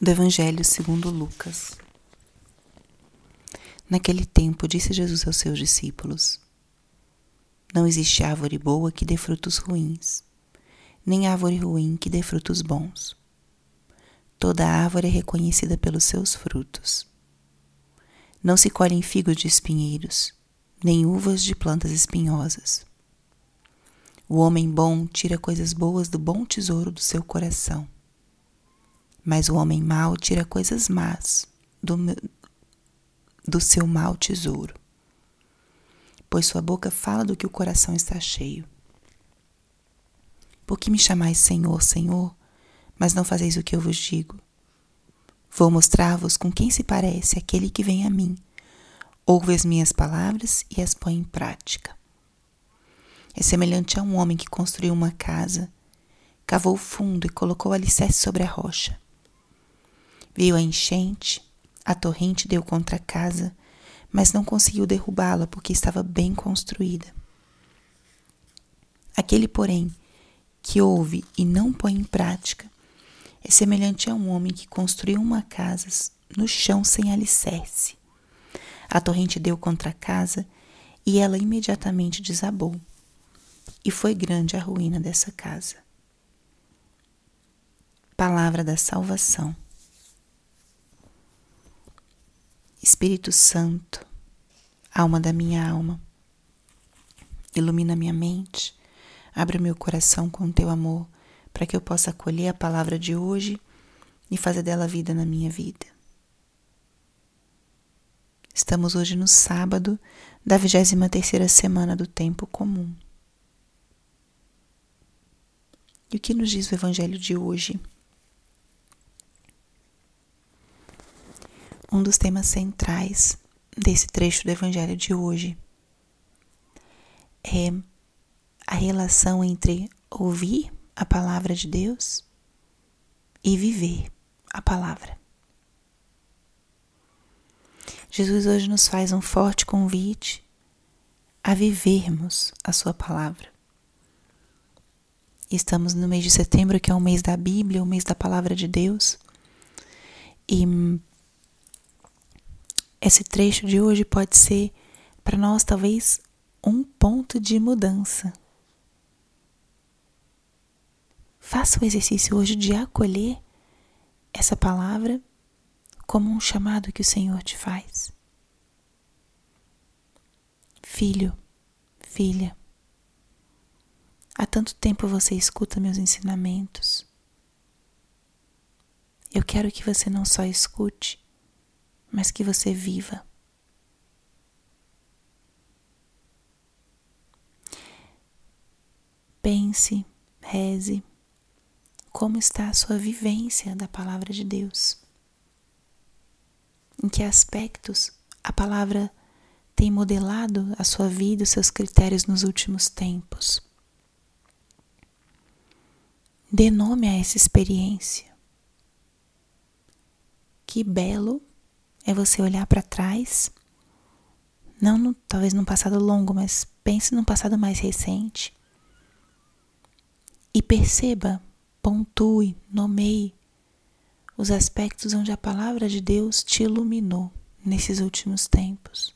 do Evangelho segundo Lucas. Naquele tempo disse Jesus aos seus discípulos: Não existe árvore boa que dê frutos ruins, nem árvore ruim que dê frutos bons. Toda árvore é reconhecida pelos seus frutos. Não se colhem figos de espinheiros, nem uvas de plantas espinhosas. O homem bom tira coisas boas do bom tesouro do seu coração mas o homem mau tira coisas más do, do seu mau tesouro, pois sua boca fala do que o coração está cheio. Por que me chamais Senhor, Senhor, mas não fazeis o que eu vos digo? Vou mostrar-vos com quem se parece aquele que vem a mim. Ouve as minhas palavras e as põe em prática. É semelhante a um homem que construiu uma casa, cavou fundo e colocou alicerce sobre a rocha. Veio a enchente, a torrente deu contra a casa, mas não conseguiu derrubá-la porque estava bem construída. Aquele, porém, que ouve e não põe em prática é semelhante a um homem que construiu uma casa no chão sem alicerce. A torrente deu contra a casa e ela imediatamente desabou. E foi grande a ruína dessa casa. Palavra da salvação. Espírito Santo, alma da minha alma, ilumina minha mente, abre meu coração com teu amor, para que eu possa acolher a palavra de hoje e fazer dela vida na minha vida. Estamos hoje no sábado da 23 terceira semana do tempo comum. E o que nos diz o evangelho de hoje? Um dos temas centrais desse trecho do Evangelho de hoje é a relação entre ouvir a palavra de Deus e viver a palavra. Jesus hoje nos faz um forte convite a vivermos a Sua palavra. Estamos no mês de setembro, que é o mês da Bíblia, o mês da palavra de Deus. E esse trecho de hoje pode ser para nós talvez um ponto de mudança. Faça o exercício hoje de acolher essa palavra como um chamado que o Senhor te faz. Filho, filha, há tanto tempo você escuta meus ensinamentos. Eu quero que você não só escute, mas que você viva. Pense, reze, como está a sua vivência da palavra de Deus. Em que aspectos a palavra tem modelado a sua vida, os seus critérios nos últimos tempos. Dê nome a essa experiência. Que belo é você olhar para trás, não no, talvez num passado longo, mas pense num passado mais recente e perceba, pontue, nomeie os aspectos onde a palavra de Deus te iluminou nesses últimos tempos.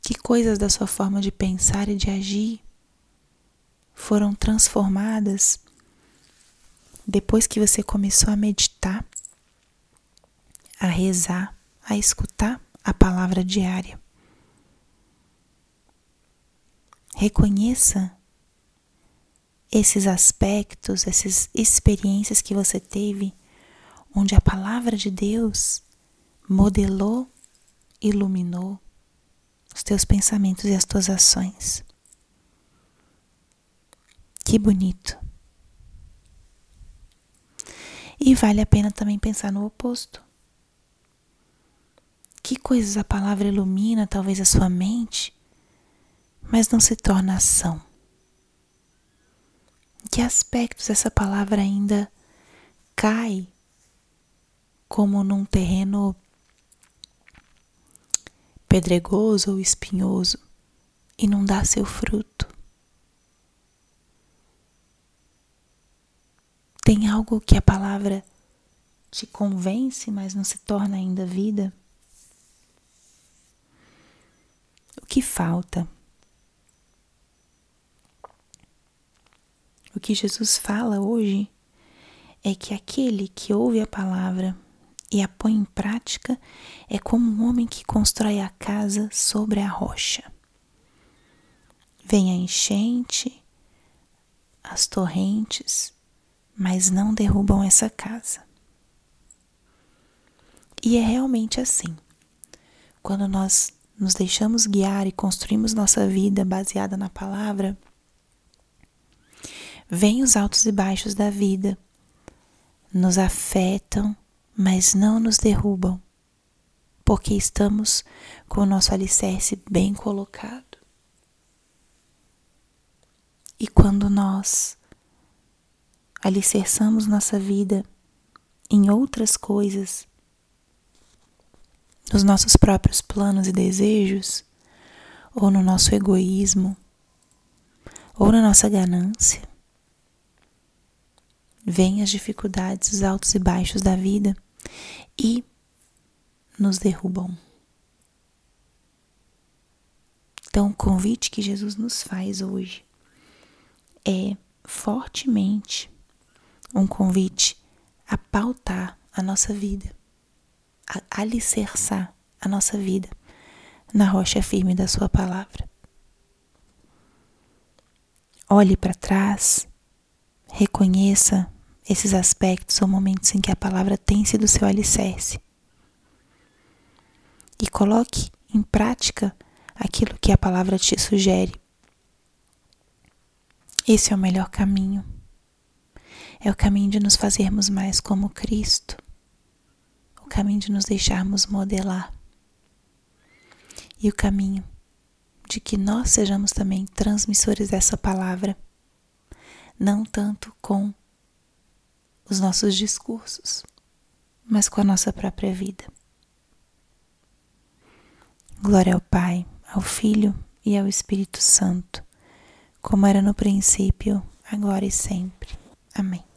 Que coisas da sua forma de pensar e de agir foram transformadas depois que você começou a meditar a rezar, a escutar a palavra diária. Reconheça esses aspectos, essas experiências que você teve, onde a palavra de Deus modelou, iluminou os teus pensamentos e as tuas ações. Que bonito! E vale a pena também pensar no oposto coisas a palavra ilumina, talvez a sua mente, mas não se torna ação? Em que aspectos essa palavra ainda cai como num terreno pedregoso ou espinhoso e não dá seu fruto? Tem algo que a palavra te convence, mas não se torna ainda vida? O que falta? O que Jesus fala hoje é que aquele que ouve a palavra e a põe em prática é como um homem que constrói a casa sobre a rocha. Vem a enchente, as torrentes, mas não derrubam essa casa. E é realmente assim. Quando nós nos deixamos guiar e construímos nossa vida baseada na palavra, vêm os altos e baixos da vida, nos afetam, mas não nos derrubam, porque estamos com o nosso alicerce bem colocado. E quando nós alicerçamos nossa vida em outras coisas, nos nossos próprios planos e desejos, ou no nosso egoísmo, ou na nossa ganância, vêm as dificuldades, os altos e baixos da vida e nos derrubam. Então, o convite que Jesus nos faz hoje é fortemente um convite a pautar a nossa vida, alicerçar a nossa vida na rocha firme da Sua palavra. Olhe para trás, reconheça esses aspectos ou momentos em que a palavra tem sido seu alicerce. E coloque em prática aquilo que a palavra te sugere. Esse é o melhor caminho. É o caminho de nos fazermos mais como Cristo. Caminho de nos deixarmos modelar. E o caminho de que nós sejamos também transmissores dessa palavra, não tanto com os nossos discursos, mas com a nossa própria vida. Glória ao Pai, ao Filho e ao Espírito Santo, como era no princípio, agora e sempre. Amém.